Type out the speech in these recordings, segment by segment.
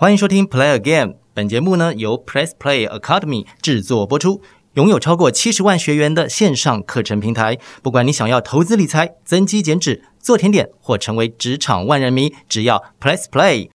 欢迎收听 Play Again，本节目呢由 Press Play Academy 制作播出，拥有超过七十万学员的线上课程平台。不管你想要投资理财、增肌减脂、做甜点，或成为职场万人迷，只要 Press Play。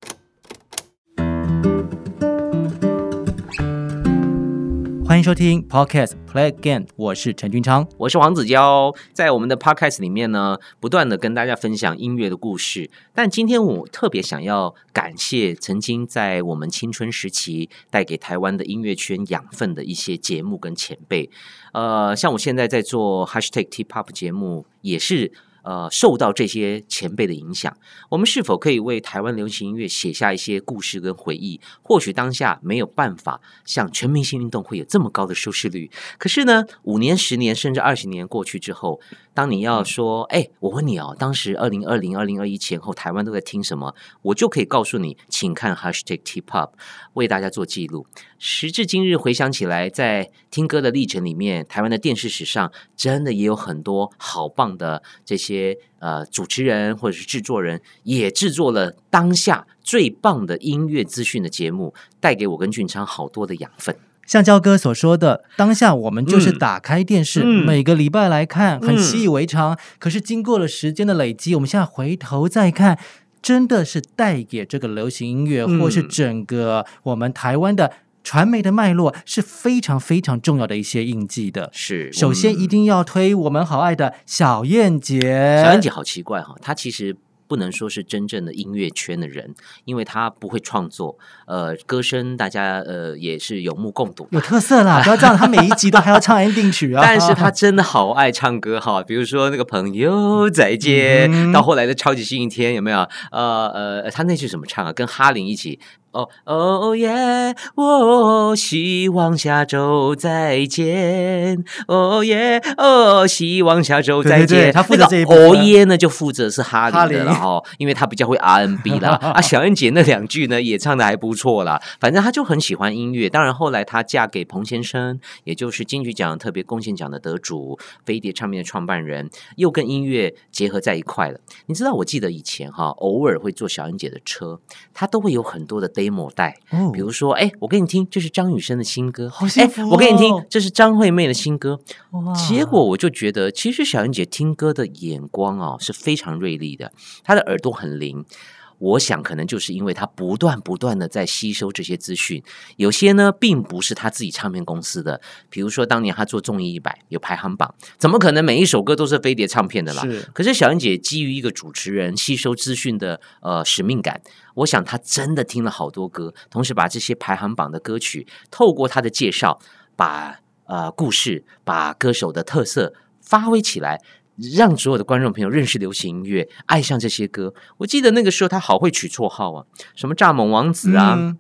欢迎收听 Podcast Play Again，我是陈君昌。我是黄子佼，在我们的 podcast 里面呢，不断的跟大家分享音乐的故事。但今天我特别想要感谢曾经在我们青春时期带给台湾的音乐圈养分的一些节目跟前辈。呃，像我现在在做 Hashtag T Pop 节目，也是。呃，受到这些前辈的影响，我们是否可以为台湾流行音乐写下一些故事跟回忆？或许当下没有办法像全明星运动会有这么高的收视率，可是呢，五年、十年甚至二十年过去之后，当你要说，哎，我问你哦，当时二零二零、二零二一前后，台湾都在听什么？我就可以告诉你，请看 Hashtag T Pop 为大家做记录。时至今日，回想起来，在听歌的历程里面，台湾的电视史上真的也有很多好棒的这些呃主持人或者是制作人，也制作了当下最棒的音乐资讯的节目，带给我跟俊昌好多的养分。像焦哥所说的，当下我们就是打开电视，嗯每个礼拜来看，很嗯习以为常。可是经过了时间的累积，我们现在回头再看，真的是带给这个流行音乐，嗯或是整个我们台湾的传媒的脉络是非常非常重要的一些印记的。是，首先，一定要推我们好爱的小燕姐。小燕姐好奇怪哈，她其实不能说是真正的音乐圈的人，因为他不会创作，呃，歌声大家呃也是有目共睹。有特色啦！不要这样，他每一集都还要唱 ending 曲啊。但是他真的好爱唱歌哈，比如说那个朋友再见，嗯到后来的超级星期天有没有？呃呃，他那句怎么唱啊？跟哈林一起。哦哦耶！我希望下周再见。哦耶！哦，希望下周再对对对见。他负责这一部分哦耶呢，就负责是哈哈林林的了哈，因为他比较会 RNB 啦。啊，小燕姐那两句呢也唱的还不错啦。反正她就很喜欢音乐。当然后来她嫁给彭先生，也就是金曲奖特别贡献奖的得主，飞碟唱片的创办人，又跟音乐结合在一块了。你知道，我记得以前哈，偶尔会坐小燕姐的车，她都会有很多的 demo 带，哦比如说，哎，我给你听，这是张雨生的新歌，好幸福哎我给你听哦，这是张惠妹的新歌。哇结果我就觉得，其实小燕姐听歌的眼光哦是非常锐利的，她的耳朵很灵。我想可能就是因为他不断不断的在吸收这些资讯，有些呢并不是他自己唱片公司的，比如说当年他做综艺一百有排行榜，怎么可能每一首歌都是飞碟唱片的啦？是可是小燕姐基于一个主持人吸收资讯的呃使命感，我想她真的听了好多歌，同时把这些排行榜的歌曲透过她的介绍，把呃故事、把歌手的特色发挥起来。让所有的观众朋友认识流行音乐，爱上这些歌。我记得那个时候他好会取绰号啊，什么蚱蜢王子啊，嗯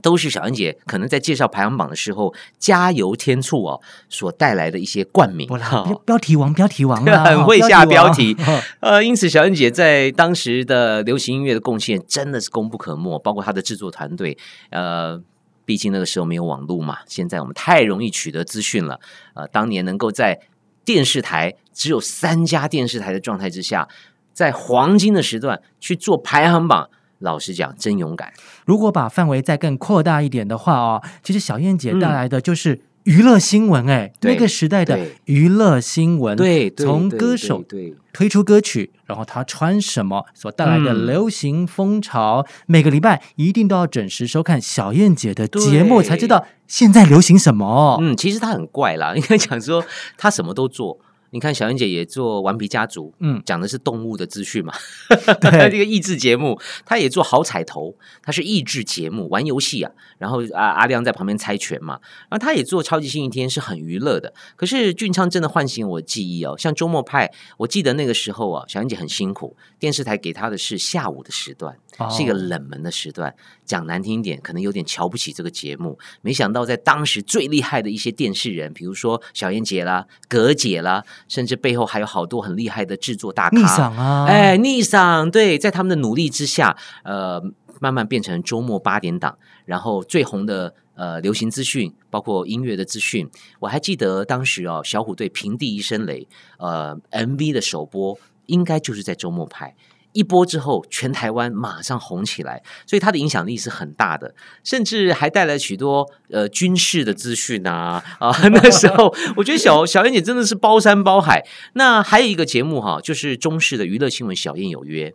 都是小恩姐可能在介绍排行榜的时候加油添醋哦所带来的一些冠名。标标题王，标题王啊，很会下标王题。呃，因此小恩姐在当时的流行音乐的贡献真的是功不可没，包括她的制作团队。呃，毕竟那个时候没有网络嘛，现在我们太容易取得资讯了。呃，当年能够在电视台只有三家电视台的状态之下，在黄金的时段去做排行榜，老实讲，真勇敢。如果把范围再更扩大一点的话哦，其实小燕姐嗯带来的就是娱乐新闻，哎、对那个时代的娱乐新闻，对，从歌手推出歌曲，然后他穿什么所带来的嗯流行风潮，每个礼拜一定都要准时收看小燕姐的节目，才知道现在流行什么。嗯，其实她很怪啦，应该讲说她什么都做。你看小燕姐也做《顽皮家族》，嗯讲的是动物的资讯嘛，对这个益智节目，她也做好彩头，她是益智节目，玩游戏啊，然后啊阿亮在旁边猜拳嘛，然后她也做超级星期天，是很娱乐的。可是俊昌真的唤醒我记忆哦，像周末派，我记得那个时候啊，小燕姐很辛苦，电视台给她的是下午的时段，哦是一个冷门的时段，讲难听一点，可能有点瞧不起这个节目。没想到在当时最厉害的一些电视人，比如说小燕姐啦、葛姐啦，甚至背后还有好多很厉害的制作大咖，逆嗓啊，哎，逆嗓对，在他们的努力之下，呃，慢慢变成周末八点档，然后最红的呃流行资讯，包括音乐的资讯。我还记得当时哦，小虎队平地一声雷，呃，MV 的首播应该就是在周末拍。一播之后，全台湾马上红起来，所以它的影响力是很大的，甚至还带来许多呃军事的资讯啊啊！那时候我觉得小小燕姐真的是包山包海。那还有一个节目哈，就是中式的娱乐新闻《小燕有约》，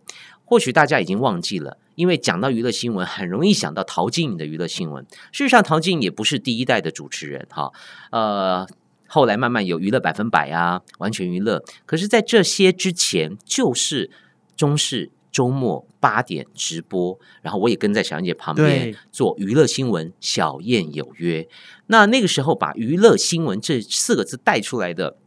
或许大家已经忘记了，因为讲到娱乐新闻，很容易想到陶晶莹的娱乐新闻。事实上，陶晶莹也不是第一代的主持人哈，呃。后来慢慢有娱乐百分百啊，完全娱乐。可是，在这些之前，就是中视周末八点直播，然后我也跟在小燕姐旁边做娱乐新闻。小燕有约，那那个时候把娱乐新闻这四个字带出来的。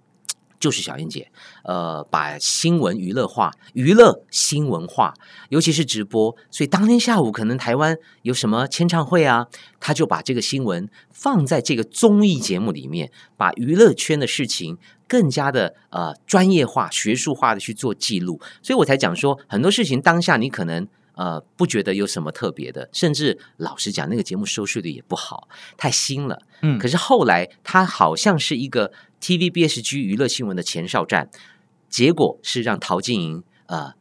就是小燕姐，呃，把新闻娱乐化，娱乐新闻化，尤其是直播。所以当天下午可能台湾有什么签唱会啊，他就把这个新闻放在这个综艺节目里面，把娱乐圈的事情更加的呃专业化、学术化的去做记录。所以我才讲说，很多事情当下你可能。呃，不觉得有什么特别的，甚至老实讲，那个节目收视率也不好，太新了。嗯，可是后来它好像是一个 TVBSG 娱乐新闻的前哨站，结果是让陶晶莹呃。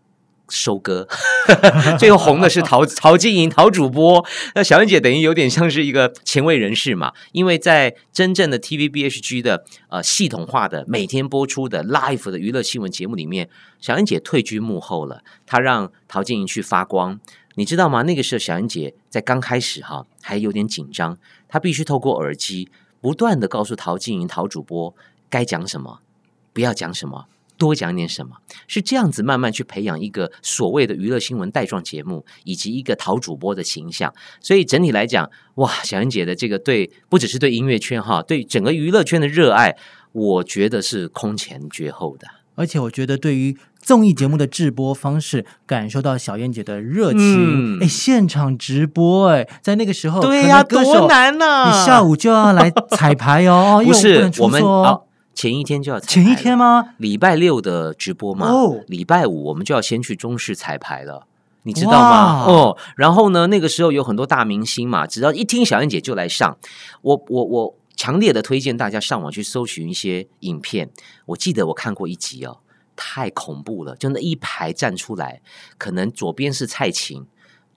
收割，最后红的是陶 陶晶莹陶主播，那小燕姐等于有点像是一个前卫人士嘛，因为在真正的 TVBHG 的呃系统化的每天播出的 live 的娱乐新闻节目里面，小燕姐退居幕后了，她让陶晶莹去发光，你知道吗？那个时候小燕姐在刚开始哈还有点紧张，她必须透过耳机不断的告诉陶晶莹陶主播该讲什么，不要讲什么。多讲点什么？是这样子慢慢去培养一个所谓的娱乐新闻带状节目，以及一个淘主播的形象。所以整体来讲，哇，小燕姐的这个对不只是对音乐圈哈，对整个娱乐圈的热爱，我觉得是空前绝后的。而且我觉得对于综艺节目的制播方式，感受到小燕姐的热情。哎，现场直播，哎，在那个时候，对呀，多难呐！你下午就要来彩排哦，不是我们前一天就要前一天吗？礼拜六的直播嘛，哦礼拜五我们就要先去中视彩排了，你知道吗？哦，然后呢，那个时候有很多大明星嘛，只要一听小燕姐就来上。我我我强烈的推荐大家上网去搜寻一些影片。我记得我看过一集哦，太恐怖了，就那一排站出来，可能左边是蔡琴。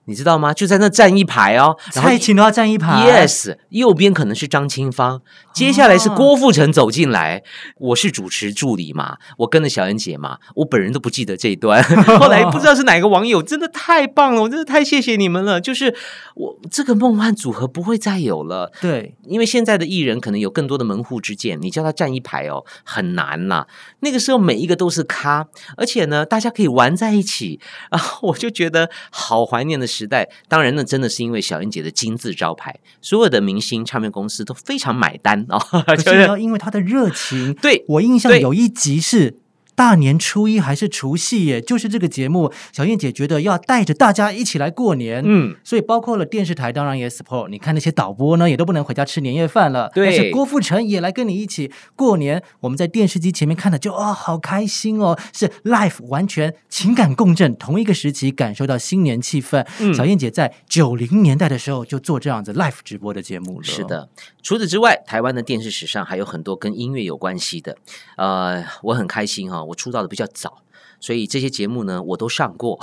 你知道吗？就在那站一排哦，蔡琴都要站一排。Yes，右边可能是张清芳，接下来是郭富城走进来。我是主持助理嘛，我跟着小恩姐嘛，我本人都不记得这一段。后来不知道是哪个网友，真的太棒了，我真的太谢谢你们了。就是我这个梦幻组合不会再有了。对，因为现在的艺人可能有更多的门户之见，你叫他站一排哦，很难呐。那个时候每一个都是咖，而且呢，大家可以玩在一起啊，我就觉得好怀念的时代。当然，那真的是因为小燕姐的金字招牌，所有的明星唱片公司都非常买单啊，就是要因为她的热情。对我印象有一集是。大年初一还是除夕耶？就是这个节目，小燕姐觉得要带着大家一起来过年。嗯，所以包括了电视台，当然也 support。你看那些导播呢，也都不能回家吃年夜饭了。对，但是郭富城也来跟你一起过年。我们在电视机前面看的就哦，好开心哦，是 life 完全情感共振，同一个时期感受到新年气氛。小燕姐在九零年代的时候就做这样子 live 直播的节目了。是的，除此之外，台湾的电视史上还有很多跟音乐有关系的。呃，我很开心哈。我出道的比较早，所以这些节目呢，我都上过。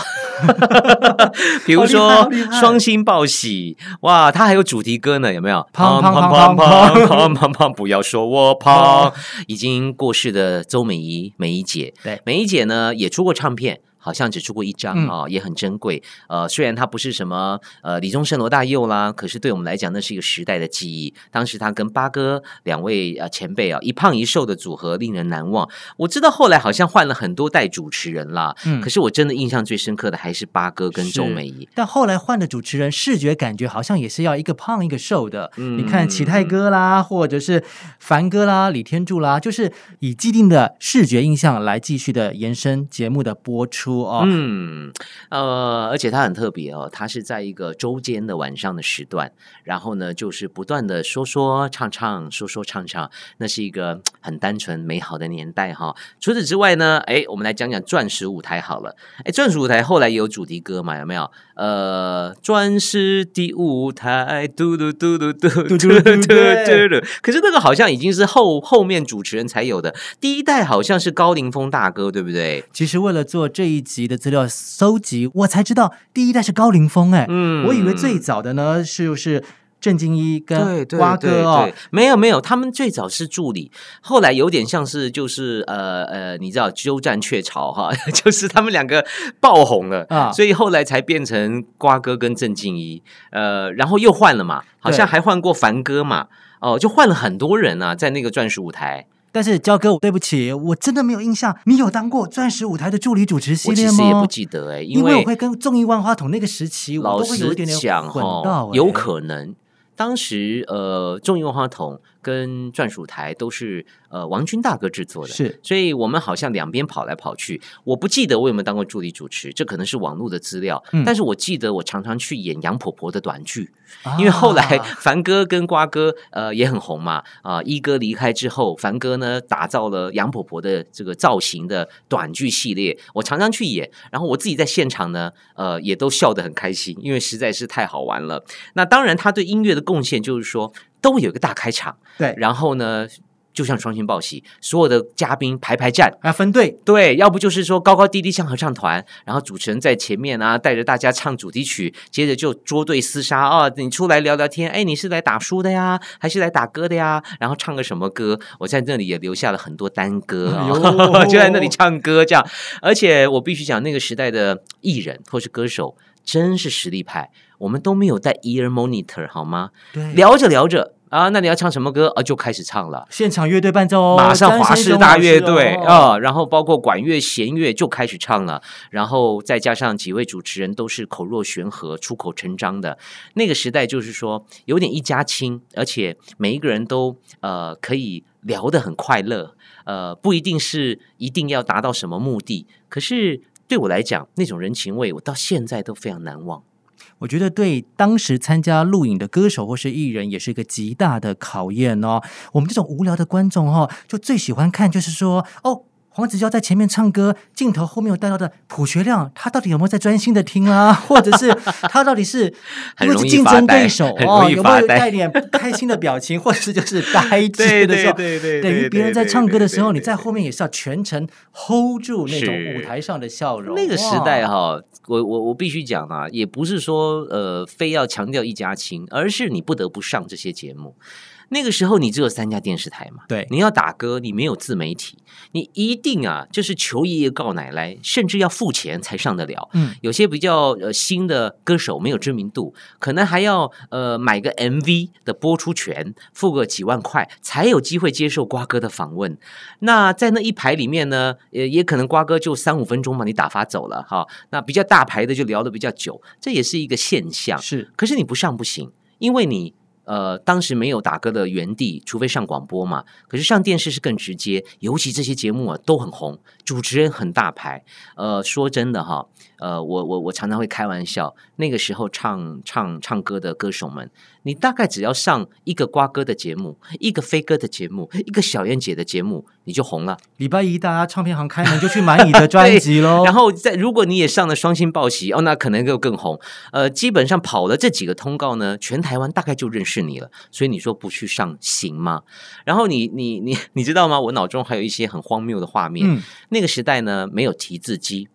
比如说《双星报喜》，哇，它还有主题歌呢，有没有？胖胖胖胖胖胖胖，不要说我 胖。已经过世的周美仪、美仪姐，对，美仪姐呢也出过唱片。好像只出过一张啊，也很珍贵。呃，虽然他不是什么呃李宗盛、罗大佑啦，可是对我们来讲，那是一个时代的记忆。当时他跟八哥两位呃前辈啊，一胖一瘦的组合令人难忘。我知道后来好像换了很多代主持人啦，嗯，可是我真的印象最深刻的还是八哥跟周美仪。但后来换的主持人，视觉感觉好像也是要一个胖一个瘦的。你看启泰哥啦，或者是凡哥啦、李天柱啦，就是以既定的视觉印象来继续的延伸节目的播出。嗯，呃，而且它很特别哦，它是在一个周间的晚上的时段，然后呢，就是不断的说说唱唱，说说唱唱，那是一个很单纯美好的年代哈。除此之外呢，哎，我们来讲讲钻石舞台好了。哎，钻石舞台后来也有主题歌嘛？有没有？呃，钻石的舞台，嘟嘟嘟嘟嘟嘟嘟嘟嘟。可是那个好像已经是后后面主持人才有的，第一代好像是高凌风大哥，对不对？其实为了做这一。集的资料搜集，我才知道第一代是高凌风。哎，嗯我以为最早的呢是就是郑敬一跟对瓜哥哦。对。对，没有没有，他们最早是助理，后来有点像是就是呃呃，你知道鸠占鹊巢哈，就是他们两个爆红了啊。所以后来才变成瓜哥跟郑敬一，呃，然后又换了嘛，好像还换过凡哥嘛，哦、就换了很多人啊，在那个钻石舞台，但是焦哥，对不起，我真的没有印象，你有当过钻石舞台的助理主持系我其？实也不记得哎、因因为我会跟综艺万花筒那个时期，我老都会有实一点点讲混哈到、，有哎。可能。当时呃，中银万花筒跟钻石舞台都是呃王军大哥制作的，是所以我们好像两边跑来跑去。我不记得我有没有当过助理主持，这可能是网络的资料。嗯但是我记得我常常去演杨婆婆的短剧，因为后来 啊凡哥跟瓜哥呃也很红嘛，啊、一哥离开之后，凡哥呢打造了杨婆婆的这个造型的短剧系列，我常常去演，然后我自己在现场呢，呃也都笑得很开心，因为实在是太好玩了。那当然，他对音乐的贡献就是说，都有一个大开场，对，然后呢，就像双星报喜，所有的嘉宾排排站。啊分队，对，要不就是说高高低低像合唱团，然后主持人在前面啊，带着大家唱主题曲，接着就捉对厮杀啊，你出来聊聊天，哎，你是来打书的呀，还是来打歌的呀？然后唱个什么歌？我在那里也留下了很多单歌啊、哎 就在那里唱歌这样。而且我必须讲，那个时代的艺人或是歌手真是实力派，我们都没有带 ear monitor 好吗？对，聊着聊着啊，那你要唱什么歌啊？就开始唱了。现场乐队伴奏哦，马上华师大乐队哦啊、然后包括管乐、弦乐就开始唱了，然后再加上几位主持人都是口若悬河、出口成章的。那个时代就是说有点一家亲，而且每一个人都呃可以聊得很快乐，呃，不一定是一定要达到什么目的，可是对我来讲，那种人情味我到现在都非常难忘。我觉得对当时参加录影的歌手或是艺人也是一个极大的考验哦。我们这种无聊的观众哦，就最喜欢看就是说哦。黄子佼在前面唱歌，镜头后面有带到的朴学亮，他到底有没有在专心的听啊？或者是他到底是 因为是竞争对手 哦，有没有带点不开心的表情，或者是就是呆滞的时候？对对等于别人在唱歌的时候，对对你在后面也是要全程 hold 住那种舞台上的笑容。那个时代哈，我我我必须讲啊，也不是说呃非要强调一家亲，而是你不得不上这些节目。那个时候你只有三家电视台嘛，对你要打歌，你没有自媒体，你一定啊就是求爷爷告奶奶，甚至要付钱才上得了。嗯，有些比较呃新的歌手没有知名度，可能还要呃买个 MV 的播出权，付个几万块，才有机会接受瓜哥的访问。那在那一排里面呢，呃，也可能瓜哥就三五分钟把你打发走了哈。那比较大牌的就聊的比较久，这也是一个现象。是可是你不上不行，因为你呃当时没有打歌的原地，除非上广播嘛。可是上电视是更直接，尤其这些节目啊都很红，主持人很大牌。呃，说真的哈，呃，我我我常常会开玩笑，那个时候唱唱唱歌的歌手们，你大概只要上一个瓜哥的节目，一个飞哥的节目，一个小燕姐的节目，你就红了。礼拜一大家唱片行开门就去买你的专辑喽。然后在如果你也上了双星报喜哦，那可能就更红。呃，基本上跑了这几个通告呢，全台湾大概就认识你了。所以你说不去上行吗？然后你你你 你知道吗？我脑中还有一些很荒谬的画面。嗯，那个时代呢，没有提字机，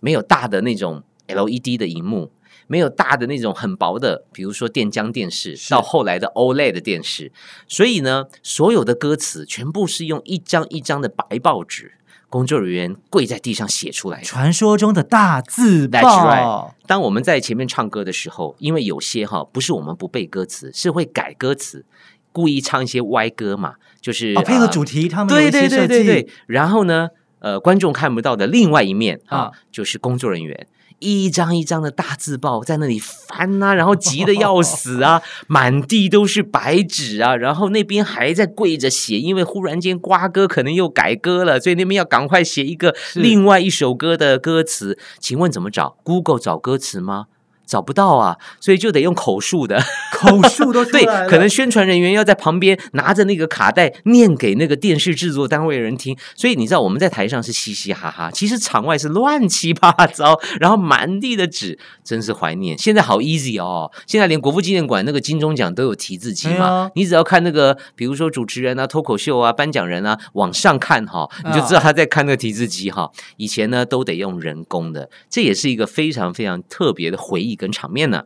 没有大的那种 LED 的荧幕。没有大的那种很薄的，比如说电浆电视，到后来的 OLED 的电视，所以呢，所有的歌词全部是用一张一张的白报纸，工作人员跪在地上写出来的。传说中的大字 That's 报 right。当我们在前面唱歌的时候，因为有些哈不是我们不背歌词，是会改歌词，故意唱一些歪歌嘛，就是哦，配合呃主题，他们有对对对对对。然后呢，呃，观众看不到的另外一面啊啊，就是工作人员。一张一张的大字报在那里翻啊，然后急得要死啊，满地都是白纸啊，然后那边还在跪着写，因为忽然间瓜哥可能又改歌了，所以那边要赶快写一个另外一首歌的歌词。请问怎么找？Google 找歌词吗？找不到啊，所以就得用口述的。口述都 对，，可能宣传人员要在旁边拿着那个卡带念给那个电视制作单位的人听，所以你知道我们在台上是嘻嘻哈哈，其实场外是乱七八糟，然后满地的纸，真是怀念。现在好 easy 哦，现在连国父纪念馆那个金钟奖都有提字机嘛，你只要看那个，比如说主持人啊、脱口秀啊、颁奖人啊，往上看哈，你就啊知道他在看那个提字机哈。以前呢都得用人工的，这也是一个非常非常特别的回忆跟场面呢。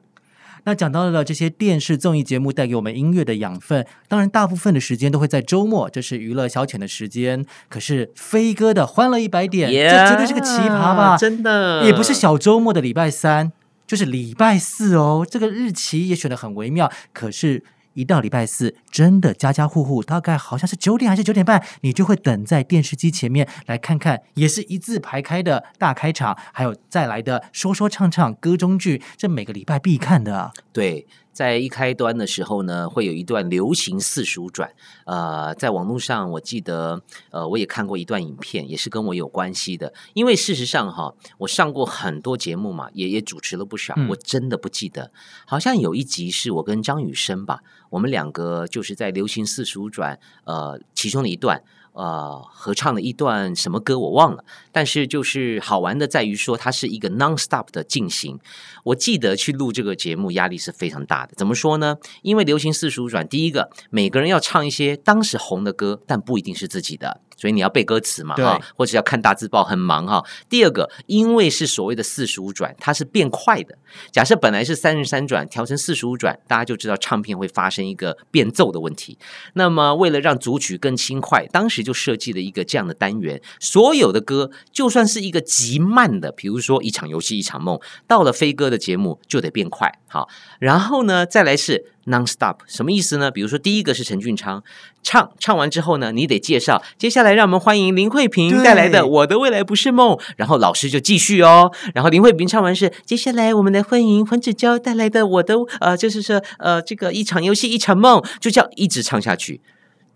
那讲到了这些电视综艺节目带给我们音乐的养分，当然大部分的时间都会在周末，这是娱乐消遣的时间。可是飞哥的《欢乐一百点》这绝对是个奇葩吧？真的也不是小周末的礼拜三，就是礼拜四哦。这个日期也选的很微妙，可是。一到礼拜四，真的家家户户大概好像是九点还是九点半，你就会等在电视机前面来看看，也是一字排开的大开场，还有再来的说说唱唱歌中剧，这每个礼拜必看的。对，在一开端的时候呢，会有一段流行四书转。呃，在网络上，我记得，呃，我也看过一段影片，也是跟我有关系的。因为事实上，哈，我上过很多节目嘛，也也主持了不少，嗯我真的不记得。好像有一集是我跟张雨生吧，我们两个就是在流行四书转，呃，其中的一段。呃，合唱了一段什么歌我忘了，但是就是好玩的在于说它是一个 non stop 的进行。我记得去录这个节目压力是非常大的。怎么说呢？因为流行四十五转，第一个每个人要唱一些当时红的歌，但不一定是自己的，所以你要背歌词嘛，哈，或者要看大字报，很忙哈。第二个，因为是所谓的四十五转，它是变快的。假设本来是三十三转，调成四十五转，大家就知道唱片会发生一个变奏的问题。那么为了让组曲更轻快，当时就设计了一个这样的单元，所有的歌就算是一个极慢的，比如说一场游戏一场梦，到了飞哥的节目就得变快。好，然后呢，再来是 non stop，什么意思呢？比如说第一个是陈俊昌唱，唱完之后呢，你得介绍，接下来让我们欢迎林慧萍带来的《我的未来不是梦》，然后老师就继续哦，然后林慧萍唱完是接下来我们来欢迎黄子佼带来的我的呃，就是说呃这个一场游戏一场梦，就这样一直唱下去。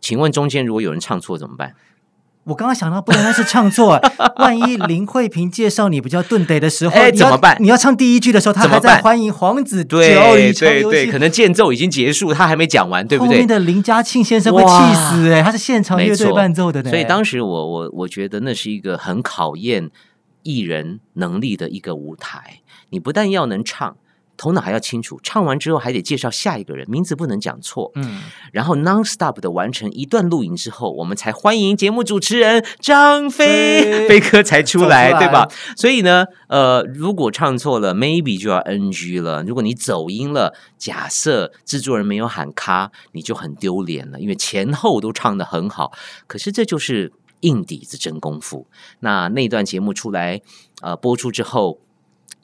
请问中间如果有人唱错怎么办？我刚刚想到，不单单是唱错，万一林慧萍介绍你比较顿得的时候，哎怎么办你要唱第一句的时候，他还在办欢迎黄子佼对对对，可能间奏已经结束，他还没讲完，对不对后面？的林嘉庆先生会气死哎、他是现场乐队伴奏的呢。所以当时我我我觉得那是一个很考验艺人能力的一个舞台。你不但要能唱，头脑还要清楚，唱完之后还得介绍下一个人，名字不能讲错。嗯，然后 non stop 的完成一段录影之后，我们才欢迎节目主持人张飞飞飞哥才出来，出来对吧？所以呢，呃，如果唱错了，maybe 就要 NG 了。如果你走音了，假设制作人没有喊卡，你就很丢脸了，因为前后都唱的很好。可是这就是硬底子真功夫。那那段节目出来，呃，播出之后。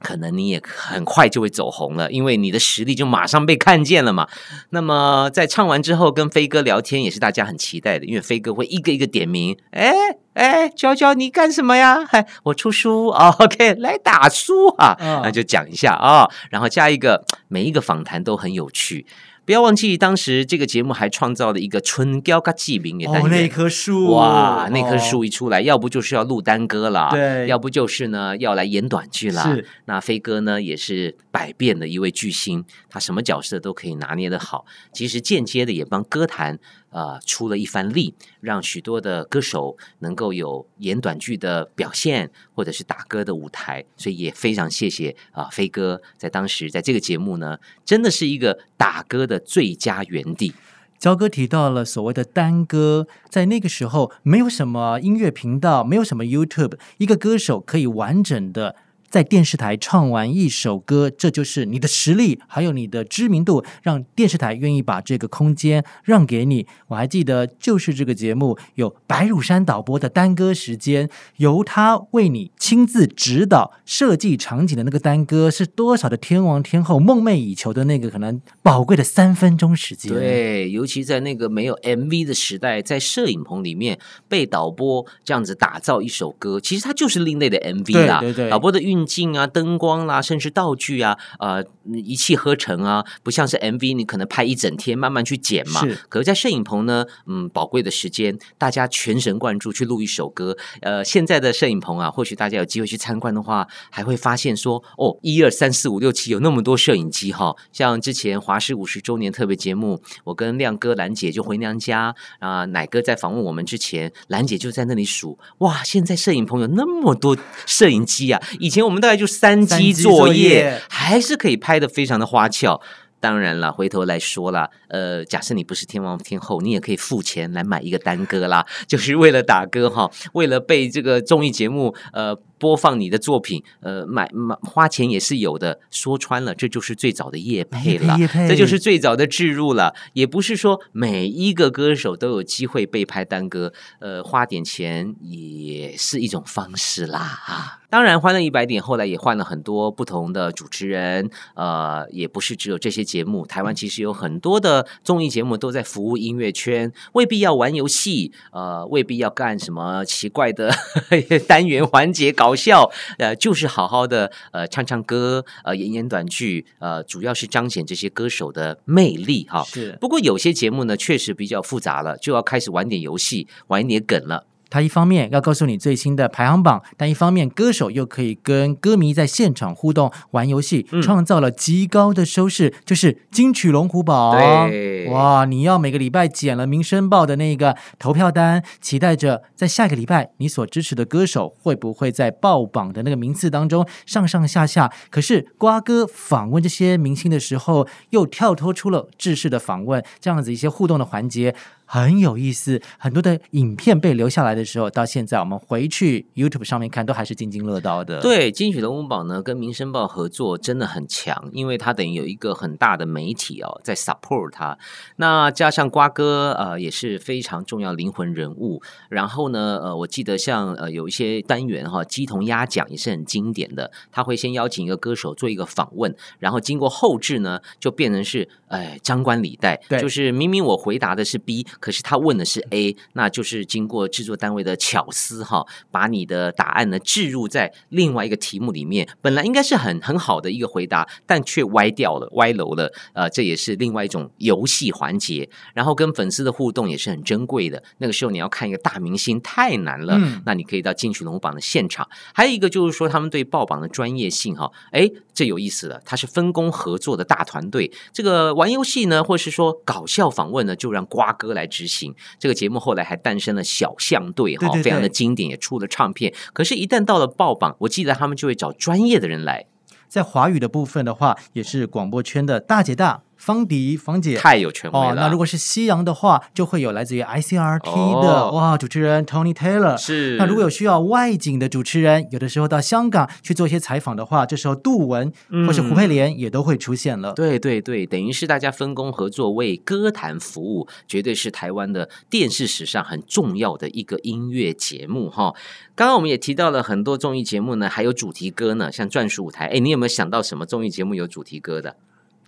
可能你也很快就会走红了，因为你的实力就马上被看见了嘛。那么在唱完之后跟飞哥聊天也是大家很期待的，因为飞哥会一个一个点名，哎哎，娇娇你干什么呀？嗨，我出书啊、o k 来打书啊，嗯那就讲一下啊、然后加一个每一个访谈都很有趣。不要忘记，当时这个节目还创造了一个春娇嘎记名也单哦，那。棵树，哇，那棵哦树一出来，要不就是要录单歌啦，对要不就是呢要来演短剧啦。是那飞哥呢也是百变的一位巨星，他什么角色都可以拿捏的好。其实间接的也帮歌坛呃出了一番力，让许多的歌手能够有演短剧的表现，或者是打歌的舞台。所以也非常谢谢啊、飞哥在当时在这个节目呢，真的是一个打歌的最佳园地。焦哥提到了所谓的单歌，在那个时候没有什么音乐频道，没有什么 YouTube，一个歌手可以完整的在电视台唱完一首歌，这就是你的实力，还有你的知名度，让电视台愿意把这个空间让给你。我还记得，就是这个节目有白汝山导播的单歌时间，由他为你亲自指导设计场景的那个单歌，是多少的天王天后梦寐以求的那个可能宝贵的三分钟时间。。对，尤其在那个没有 MV 的时代，在摄影棚里面被导播这样子打造一首歌，其实它就是另类的 MV 啦。对对对导播的运运镜啊、灯光啦、甚至道具啊，呃，一气呵成啊，不像是 MV，你可能拍一整天慢慢去剪嘛。是可是，在摄影棚呢，嗯，宝贵的时间，大家全神贯注去录一首歌。呃，现在的摄影棚啊，或许大家有机会去参观的话，还会发现说，哦，一二三四五六七有那么多摄影机哈。像之前华师五十周年特别节目，我跟亮哥、兰姐就回娘家啊、奶哥在访问我们之前，兰姐就在那里数，哇，现在摄影棚有那么多摄影机啊！以前我们大概就三三机作作业业，还是可以拍的非常的花俏。当然了，回头来说啦，呃，假设你不是天王天后，你也可以付钱来买一个单歌啦，就是为了打歌哈，为了被这个综艺节目呃播放你的作品，呃，买买花钱也是有的。说穿了，这就是最早的业配 了，这就是最早的置入了。也不是说每一个歌手都有机会被拍单歌，呃，花点钱也是一种方式啦啊。当然，欢乐一百点后来也换了很多不同的主持人，呃，也不是只有这些节目。台湾其实有很多的综艺节目都在服务音乐圈，未必要玩游戏，呃，未必要干什么奇怪的 单元环节搞笑，呃，就是好好的呃唱唱歌，呃演演短剧，呃，主要是彰显这些歌手的魅力哈。是不过有些节目呢，确实比较复杂了，就要开始玩点游戏，玩一点梗了。它一方面要告诉你最新的排行榜，但一方面歌手又可以跟歌迷在现场互动、玩游戏，嗯创造了极高的收视，就是金曲龙虎榜。对哇！你要每个礼拜捡了《民生报》的那个投票单，期待着在下个礼拜你所支持的歌手会不会在爆榜的那个名次当中上上下下。可是瓜哥访问这些明星的时候，又跳脱出了制式的访问，这样子一些互动的环节。很有意思，很多的影片被留下来的时候，到现在我们回去 YouTube 上面看，都还是津津乐道的。，对，金曲龙虎榜呢跟民生报合作真的很强，因为它等于有一个很大的媒体哦在 support 它。那加上瓜哥呃也是非常重要灵魂人物。然后呢呃我记得像呃有一些单元哈鸡同鸭讲也是很经典的，他会先邀请一个歌手做一个访问，然后经过后置呢就变成是哎张冠李戴，对就是明明我回答的是 B，可是他问的是 A，那就是经过制作单位的巧思哈，把你的答案呢置入在另外一个题目里面，本来应该是很很好的一个回答，但却歪掉了、歪楼了。呃，这也是另外一种游戏环节。然后跟粉丝的互动也是很珍贵的。那个时候你要看一个大明星太难了，嗯那你可以到金曲龙虎榜的现场。还有一个就是说他们对报榜的专业性哈，哎，这有意思了，他是分工合作的大团队。这个玩游戏呢，或是说搞笑访问呢，就让瓜哥来执行。这个节目后来还诞生了小象队哈，非常的经典，也出了唱片。可是，一旦到了爆榜，我记得他们就会找专业的人来，在华语的部分的话，也是广播圈的大姐大方迪方姐。太有权威哦，了。那如果是西洋的话，就会有来自于 ICRT 的、哦哇主持人 Tony Taylor。是那如果有需要外景的主持人，有的时候到香港去做一些采访的话，这时候杜文、或是胡佩莲也都会出现了。嗯对对对，等于是大家分工合作，为歌坛服务，绝对是台湾的电视史上很重要的一个音乐节目哈。刚刚我们也提到了很多综艺节目呢，还有主题歌呢，像《钻石舞台》。哎，你有没有想到什么综艺节目有主题歌的？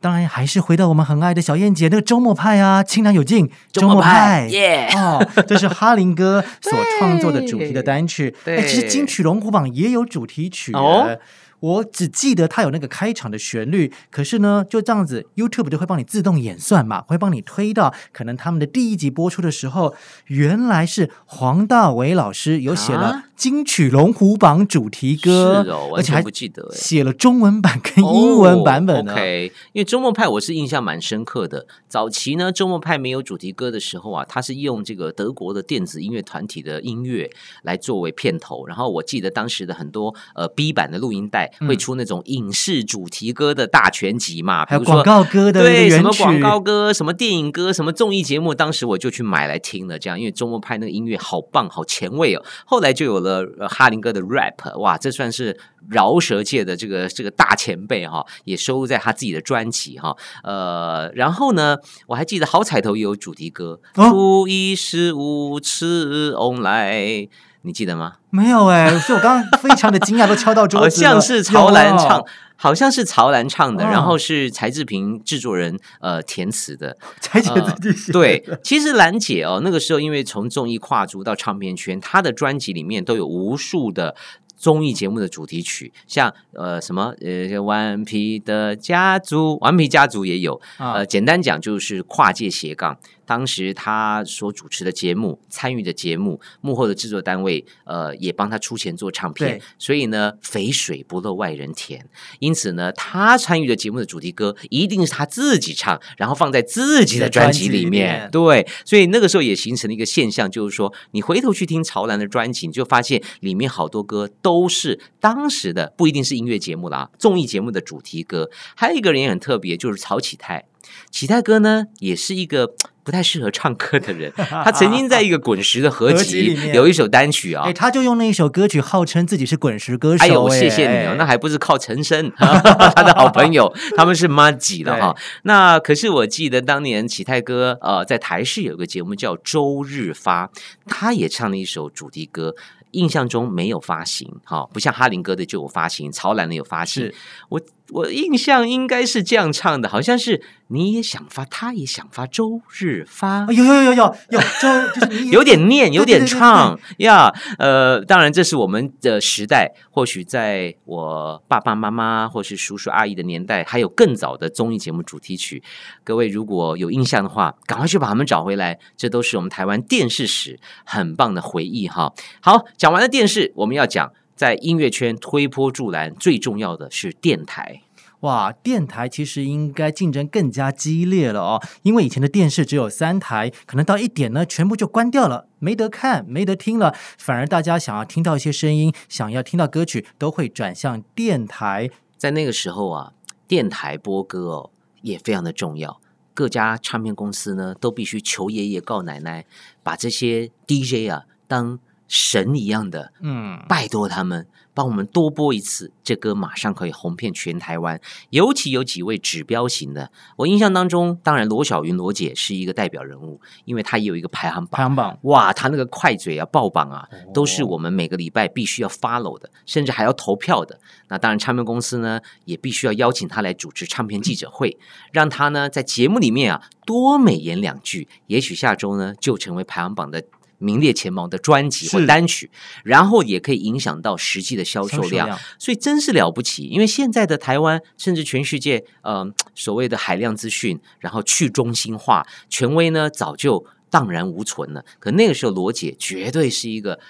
当然还是回到我们很爱的小燕姐那个周末派啊，清凉有劲，周末派哦，这是哈林哥所创作的主题的单曲。其实金曲龙虎榜也有主题曲哦我只记得它有那个开场的旋律，可是呢，就这样子，YouTube 就会帮你自动演算嘛，会帮你推到可能他们的第一集播出的时候，原来是黄大炜老师有写了啊金曲龙虎榜主题歌，是哦，而且还不记得哎。写了中文版跟英文版本呢。哦 OK，因为周末派我是印象蛮深刻的。早期呢，周末派没有主题歌的时候啊，他是用这个德国的电子音乐团体的音乐来作为片头。然后我记得当时的很多呃 B 版的录音带会出那种影视主题歌的大全集嘛，还有广告歌的对，什么广告歌、什么电影歌、什么综艺节目，当时我就去买来听了。这样，因为周末派那个音乐好棒、好前卫哦。后来就有了呃哈林哥的 rap，哇，这算是饶舌界的这个这个大前辈哈、也收录在他自己的专辑哈、呃，然后呢，我还记得好彩头也有主题歌，哦初一十五次翁来，你记得吗？没有哎、所以我刚刚非常的惊讶，都敲到桌好子了像是曹兰唱，好像是曹兰唱的，哦然后是柴智屏制作人呃填词的。柴姐自己写的、对，其实兰姐哦，那个时候因为从综艺跨足到唱片圈，她的专辑里面都有无数的。综艺节目的主题曲，像呃什么呃顽皮的家族，顽皮家族也有。啊呃，简单讲就是跨界斜杠。当时他所主持的节目、参与的节目、幕后的制作单位，呃，也帮他出钱做唱片，所以呢，肥水不落外人田。因此呢，他参与的节目的主题歌一定是他自己唱，然后放在自己的专辑里面。面对，所以那个时候也形成了一个现象，就是说，你回头去听潮兰的专辑，你就发现里面好多歌都是当时的，不一定是音乐节目啦，综艺节目的主题歌。还有一个人也很特别，就是曹启泰。启泰哥呢，也是一个 不太适合唱歌的人。他曾经在一一个滚石的合合集有一首单曲啊哎，，他就用那一首歌曲号称自己是滚石歌手。哎呦，谢谢你哦哎，那还不是靠陈升 他的好朋友，他们是妈吉的哈。那可是我记得当年启泰哥呃在台视有个节目叫《周日发》，他也唱了一首主题歌。印象中没有发行，哈、不像哈林哥的就有发行，曹兰的有发行是。我我印象应该是这样唱的，好像是你也想发，他也想发，周日发。哎有有有有有有，就就是 有点念，有点唱呀。呃，当然这是我们的时代，或许在我爸爸妈妈或是叔叔阿姨的年代，还有更早的综艺节目主题曲。各位如果有印象的话，赶快去把它们找回来，这都是我们台湾电视史很棒的回忆哈。好，讲完了电视，我们要讲。在音乐圈推波助澜，最重要的是电台。哇，电台其实应该竞争更加激烈了哦，因为以前的电视只有三台，可能到一点呢，全部就关掉了，没得看，没得听了。反而大家想要听到一些声音，想要听到歌曲，都会转向电台。在那个时候啊，电台播歌哦也非常的重要。各家唱片公司呢都必须求爷爷告奶奶，把这些 DJ 啊当神一样的嗯，拜托他们帮我们多播一次，这歌马上可以红遍全台湾。尤其有几位指标型的，我印象当中，当然罗小云罗姐是一个代表人物，因为她也有一个排行榜。排行榜哇，她那个快嘴啊、爆榜啊，哦都是我们每个礼拜必须要 follow 的，甚至还要投票的。那当然，唱片公司呢也必须要邀请她来主持唱片记者会，让她呢在节目里面啊多美言两句，也许下周呢就成为排行榜的。名列前茅的专辑或是单曲，然后也可以影响到实际的销售量，售量所以真是了不起。因为现在的台湾，甚至全世界，呃，所谓的海量资讯，然后去中心化，权威呢早就荡然无存了。可那个时候，罗姐绝对是一个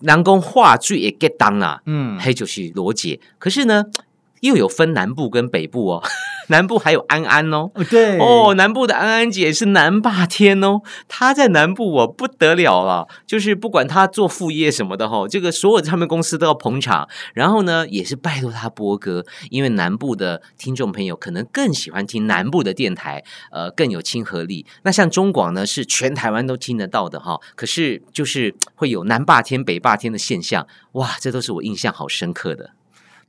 南宫话剧也 get 当啊，嗯，还就是罗姐。可是呢，又有分南部跟北部哦，南部还有安安哦。哦对哦，南部的安安姐是南霸天哦，她在南部哦、不得了了，就是不管她做副业什么的哈、这个所有的唱片公司都要捧场，然后呢，也是拜托她播歌，因为南部的听众朋友可能更喜欢听南部的电台，呃，更有亲和力。那像中广呢，是全台湾都听得到的哈、可是就是会有南霸天、北霸天的现象，哇，这都是我印象好深刻的。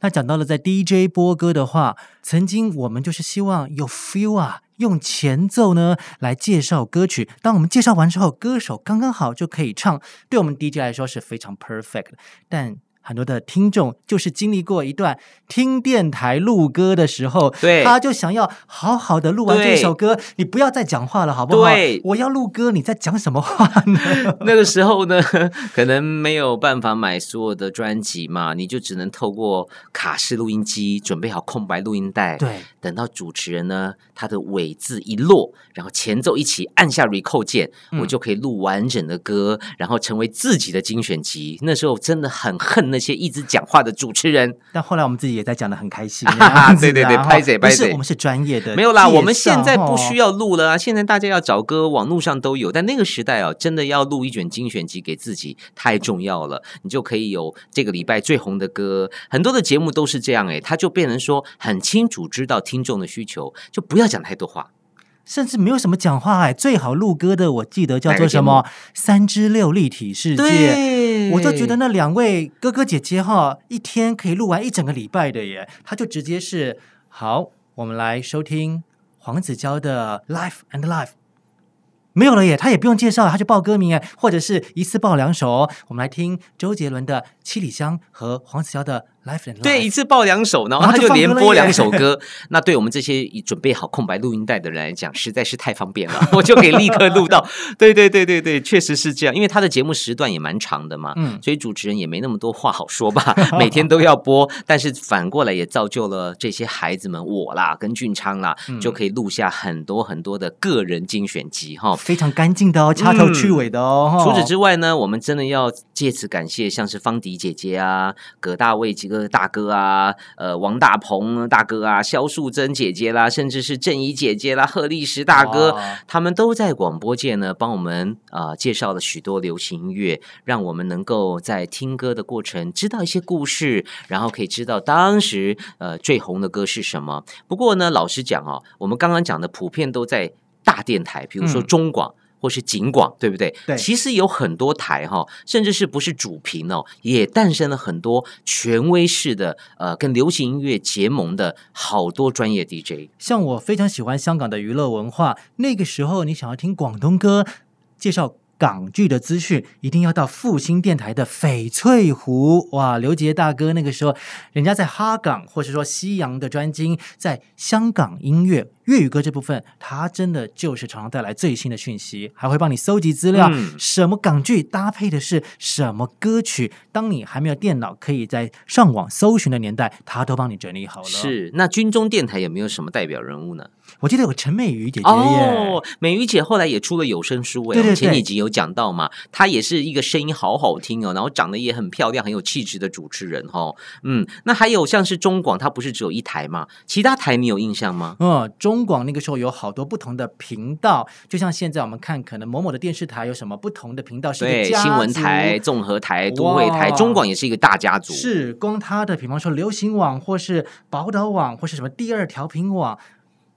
那讲到了在 DJ 播歌的话，曾经我们就是希望有 feel 啊，用前奏呢来介绍歌曲。当我们介绍完之后，歌手刚刚好就可以唱，对我们 DJ 来说是非常 perfect。但很多的听众就是经历过一段听电台录歌的时候，对他就想要好好的录完这首歌，你不要再讲话了，好不好？对我要录歌，你在讲什么话呢？那个时候呢，可能没有办法买所有的专辑嘛，你就只能透过卡式录音机准备好空白录音带，对，等到主持人呢他的尾字一落，然后前奏一起按下 record 键，嗯我就可以录完整的歌，然后成为自己的精选集。那时候真的很恨那些一直讲话的主持人。但后来我们自己也在讲的很开心，对对对啊拍谁不是拍谁我们是专业的，没有啦，我们现在不需要。录了啊！现在大家要找歌，网络上都有。但那个时代啊，真的要录一卷精选集给自己，太重要了。你就可以有这个礼拜最红的歌，很多的节目都是这样诶，他就变成说很清楚知道听众的需求，就不要讲太多话。甚至没有什么讲话哎，最好录歌的，我记得叫做什么“三之六立体世界”，对我就觉得那两位哥哥姐姐哈，一天可以录完一整个礼拜的耶，他就直接是好，我们来收听黄子佼的《Life and Life》。没有了耶，他也不用介绍，他就报歌名哎，或者是一次报两首哦。我们来听周杰伦的《七里香》和黄子佼的《Life and Life，对，一次报两首，然后他就连播两首歌。那对我们这些已准备好空白录音带的人来讲，实在是太方便了，我就可以立刻录到。对对对对对，确实是这样，因为他的节目时段也蛮长的嘛，嗯，所以主持人也没那么多话好说吧，每天都要播。但是反过来也造就了这些孩子们，我啦跟俊昌啦，就可以录下很多很多的个人精选集哈，非常干净的哦，掐头去尾的哦。除此之外呢，我们真的要借此感谢像是方迪姐姐啊、葛大卫几个大哥啊、呃王大鹏大哥啊、肖素贞姐姐啦，甚至是郑怡姐姐啦、贺立石大哥，他们都在广播界呢，帮我们啊介绍了许多流行音乐，让我们能够在听歌的过程知道一些故事，然后可以知道当时呃最红的歌是什么。不过呢，老实讲哦，我们刚刚讲的普遍都在大电台，比如说中广。或是景广，对不对？对，其实有很多台哈，甚至是不是主频哦，也诞生了很多权威式的呃，跟流行音乐结盟的好多专业 DJ。像我非常喜欢香港的娱乐文化，那个时候你想要听广东歌，介绍。港剧的资讯一定要到复兴电台的翡翠湖哇！刘杰大哥那个时候，人家在哈港或者说西洋的专精，在香港音乐粤语歌这部分，它真的就是常常带来最新的讯息，还会帮你搜集资料，什么港剧搭配的是什么歌曲。当你还没有电脑可以在上网搜寻的年代，它都帮你整理好了。是那军中电台有没有什么代表人物呢？我记得有陈美瑜姐姐哦，美瑜姐后来也出了有声书哎，前几集有讲到嘛，她也是一个声音好好听哦，然后长得也很漂亮、很有气质的主持人哦。嗯，那还有像是中广，它不是只有一台嘛？其他台你有印象吗？嗯，中广那个时候有好多不同的频道，就像现在我们看，可能某某的电视台有什么不同的频道，是对新闻台、综合台、都会台，中广也是一个大家族。是，光它的，比方说流行网，或是宝岛网，或是什么第二调频网。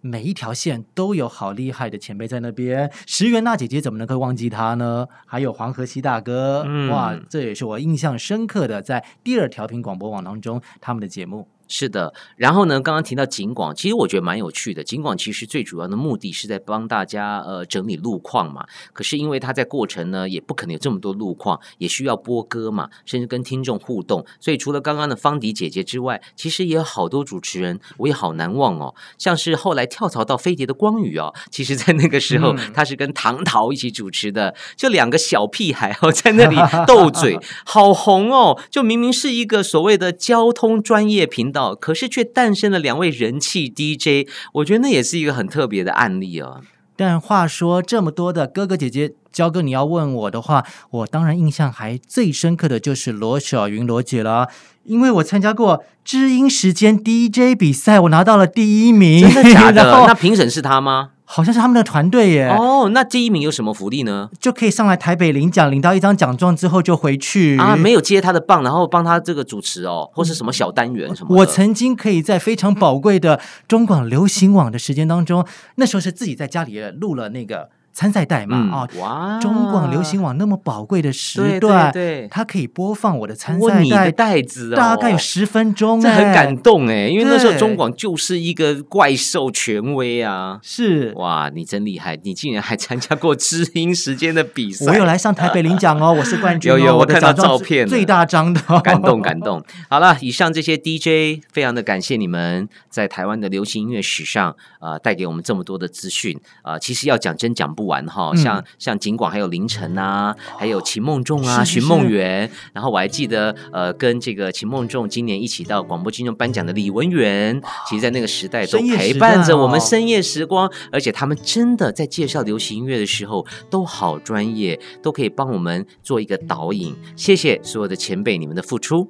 每一条线都有好厉害的前辈在那边，石原娜姐姐怎么能够忘记他呢？还有黄河西大哥，哇，这也是我印象深刻的，在第二调频广播网当中他们的节目。是的，然后呢？刚刚提到景广，其实我觉得蛮有趣的。景广其实最主要的目的是在帮大家呃整理路况嘛。可是因为他在过程呢，也不可能有这么多路况，也需要播歌嘛，甚至跟听众互动。所以除了刚刚的方迪姐姐之外，其实也有好多主持人，我也好难忘哦。像是后来跳槽到飞碟的光宇哦，其实在那个时候他是跟唐桃一起主持的，就两个小屁孩哦在那里斗嘴，好红哦。就明明是一个所谓的交通专业频。到，可是却诞生了两位人气 DJ，我觉得那也是一个很特别的案例哦。但话说这么多的哥哥姐姐，焦哥，你要问我的话，我当然印象还最深刻的就是罗小云罗姐了，因为我参加过知音时间 DJ 比赛，我拿到了第一名，真的假的？那评审是他吗？好像是他们的团队耶。哦，那第一名有什么福利呢？就可以上来台北领奖，领到一张奖状之后就回去啊。没有接他的棒，然后帮他这个主持哦，或是什么小单元什么。我曾经可以在非常宝贵的中广流行网的时间当中，那时候是自己在家里录了那个。参赛带嘛啊，哇！中广流行网那么宝贵的时段，对，它可以播放我的参赛带带子，大概有十分钟，这很感动哎，因为那时候中广就是一个怪兽权威啊，是。哇，你真厉害，你竟然还参加过知音时间的比赛，我有来上台北领奖哦，我是冠军，有有，我看到照片，最大张的，感动感动。好了，以上这些 DJ，非常的感谢你们在台湾的流行音乐史上啊，带给我们这么多的资讯啊，其实要讲真讲不。玩哈，像像景广还有凌晨啊，还有秦梦仲啊，寻梦园。然后我还记得，呃，跟这个秦梦仲今年一起到广播金钟颁奖的李文源，其实，在那个时代都陪伴着我们深夜时光。而且他们真的在介绍流行音乐的时候都好专业，都可以帮我们做一个导引。谢谢所有的前辈，你们的付出。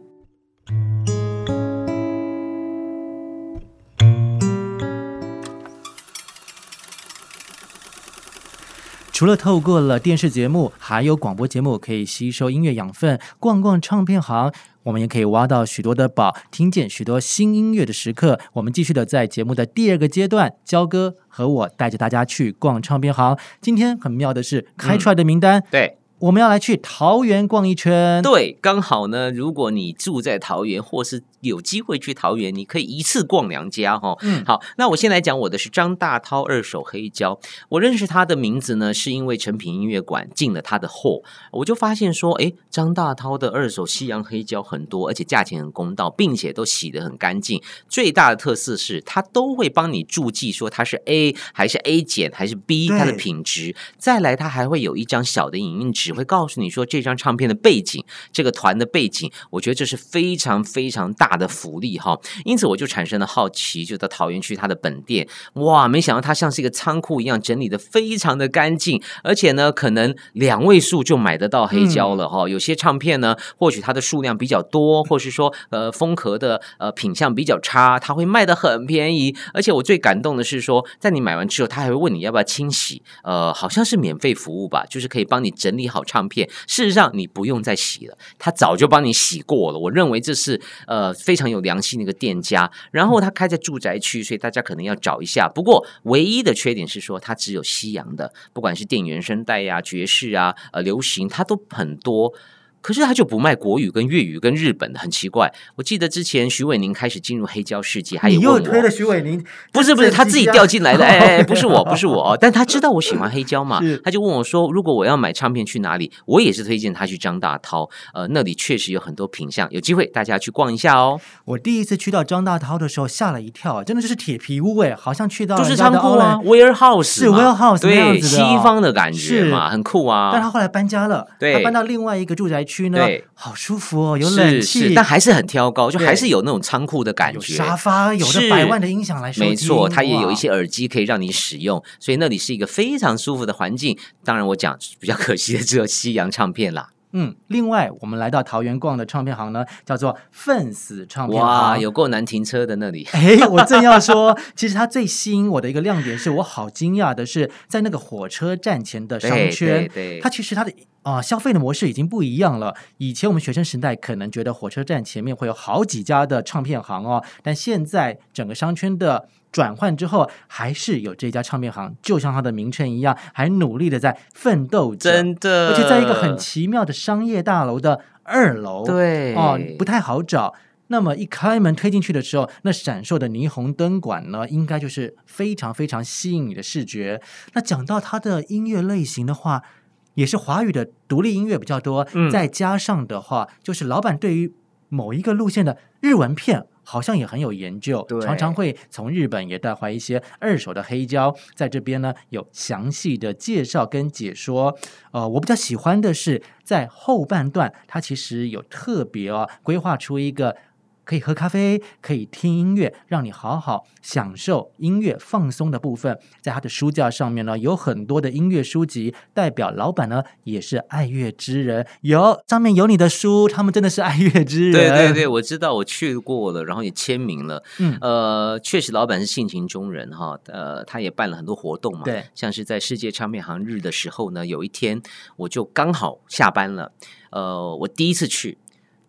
除了透过了电视节目，还有广播节目可以吸收音乐养分。逛逛唱片行，我们也可以挖到许多的宝，听见许多新音乐的时刻。我们继续的在节目的第二个阶段，焦哥和我带着大家去逛唱片行。今天很妙的是，开出来的名单，对。我们要来去桃园逛一圈。对，刚好呢，如果你住在桃园，或是有机会去桃园，你可以一次逛两家哈。嗯好，那我先来讲我的是张大涛二手黑胶。我认识他的名字呢，是因为成品音乐馆进了他的货，我就发现说，诶，张大涛的二手西洋黑胶很多，而且价钱很公道，并且都洗得很干净。最大的特色是，他都会帮你注记说它是 A 还是 A 减还是 B，对它的品质。再来，他还会有一张小的影印纸，会告诉你说这张唱片的背景，这个团的背景。我觉得这是非常非常大的福利哈。因此，我就产生了好奇，就到桃园去他的本店。哇，没想到它像是一个仓库一样，整理的非常的干净，而且呢，可能两位数就买得到黑胶了哈。有些唱片呢，或许它的数量比较多，或是说呃风壳的呃品相比较差，它会卖的很便宜。而且我最感动的是说，在你买完之后，他还会问你要不要清洗，呃，好像是免费服务吧，就是可以帮你整理好好唱片。事实上，你不用再洗了，他早就帮你洗过了。我认为这是呃非常有良心的一个店家。然后他开在住宅区，所以大家可能要找一下。不过唯一的缺点是说，它只有西洋的，不管是电影原声带呀、爵士啊、呃流行，它都很多。可是他就不卖国语跟粤语跟日本的，很奇怪。我记得之前徐伟宁开始进入黑胶世界，他也你又推了，徐伟宁，不是不是，他自己这掉进来的，哎不是我，不是我 哦，但他知道我喜欢黑胶嘛，他就问我说，如果我要买唱片去哪里？我也是推荐他去张大涛，呃，那里确实有很多品相，有机会大家去逛一下哦。我第一次去到张大涛的时候，吓了一跳，真的就是铁皮屋哎，好像去到就是仓库啊，warehouse 是 warehouse 对，西方的感觉嘛，很酷啊。但他后来搬家了，对他搬到另外一个住宅区呢对，好舒服哦，有冷，气，但还是很挑高，就还是有那种仓库的感有觉。沙发，有是的百万的音响来没错，它也有一些。耳机可以让你使用，所以那里是一个非常舒服的环境。当然，我讲比较可惜的只有西洋唱片啦。嗯，另外我们来到桃园逛的唱片行呢，叫做奋死唱片哇，行。有够难停车的那里。哎，我正要说，其实它最吸引我的一个亮点是，我好惊讶的是，在那个火车站前的商对圈，对对它其实它的啊、消费的模式已经不一样了。以前我们学生时代可能觉得火车站前面会有好几家的唱片行哦，但现在整个商圈的转换之后，还是有这家唱片行，就像它的名称一样，还努力的在奋斗着，真的，而且在一个很奇妙的商业大楼的二楼，对哦，不太好找。那么一开门推进去的时候，那闪烁的霓虹灯管呢，应该就是非常非常吸引你的视觉。那讲到它的音乐类型的话，也是华语的独立音乐比较多，嗯再加上的话，就是老板对于某一个路线的日文片。好像也很有研究，常常会从日本也带回一些二手的黑胶，在这边呢有详细的介绍跟解说。呃，我比较喜欢的是在后半段，它其实有特别哦规划出一个可以喝咖啡、可以听音乐，让你好好享受音乐放松的部分。在他的书架上面呢，有很多的音乐书籍，代表老板呢也是爱乐之人，有上面有你的书，他们真的是爱乐之人。对对对，我知道，我去过了，然后也签名了。嗯呃，确实老板是性情中人哈，呃，他也办了很多活动嘛。对，像是在世界唱片行日的时候呢，有一天我就刚好下班了，呃，我第一次去。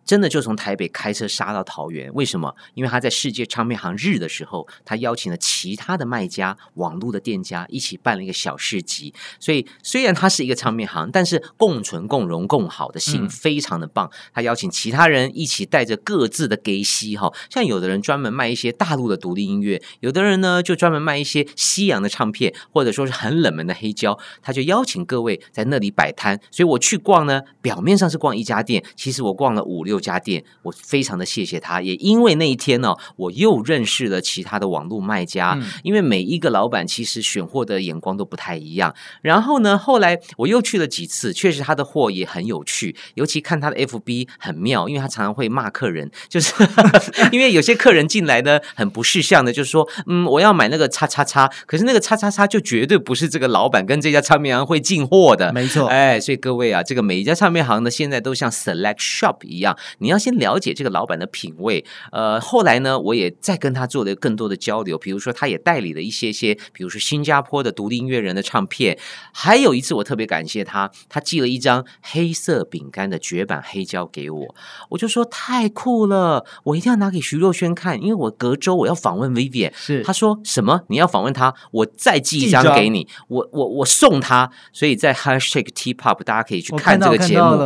真的就从台北开车杀到桃园，为什么？因为他在世界唱片行日的时候，他邀请了其他的卖家、网络的店家一起办了一个小市集。所以虽然他是一个唱片行，但是共存、共荣、共好的心嗯非常的棒。他邀请其他人一起带着各自的给息哈，像有的人专门卖一些大陆的独立音乐，有的人呢就专门卖一些西洋的唱片，或者说是很冷门的黑胶，他就邀请各位在那里摆摊。所以我去逛呢，表面上是逛一家店，其实我逛了五六家店，我非常的谢谢他，也因为那一天呢、我又认识了其他的网络卖家，嗯因为每一个老板其实选货的眼光都不太一样。然后呢，后来我又去了几次，确实他的货也很有趣，尤其看他的 FB 很妙，因为他常常会骂客人，就是 因为有些客人进来呢很不识相的，就是说，嗯，我要买那个叉叉叉，可是那个叉叉叉就绝对不是这个老板跟这家唱片行会进货的，没错，哎，所以各位啊，这个每一家唱片行呢，现在都像 Select Shop 一样，你要先了解这个老板的品味。呃，后来呢，我也再跟他做了更多的交流，比如说他也代理了一些些，比如说新加坡的独立音乐人的唱片。还有一次，我特别感谢他，他寄了一张黑色饼干的绝版黑胶给我，我就说太酷了，我一定要拿给徐若瑄看，因为我隔周我要访问 Vivian。是他说什么？你要访问他，我再寄一张张给你，我我我送他。所以在 Hashtag T Pop 大家可以去看这个节目。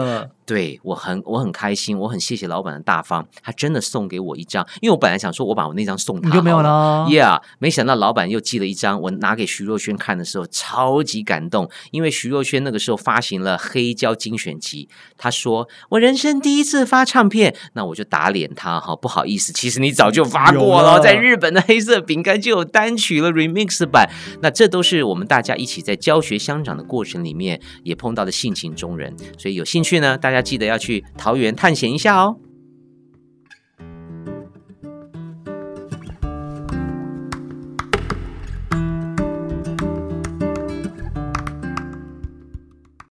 对我很我很开心，我很谢谢老板的大方，他真的送给我一张，因为我本来想说我把我那张送他，你就没有。了。Yeah，没想到老板又寄了一张，我拿给徐若瑄看的时候超级感动，因为徐若瑄那个时候发行了黑胶精选集，他说我人生第一次发唱片，那我就打脸他哈，不好意思，其实你早就发过了，了在日本的黑色饼干就有单曲了 remix 版，那这都是我们大家一起在教学相长的过程里面也碰到的性情中人，所以有兴趣呢，大记得要去桃园探险一下哦。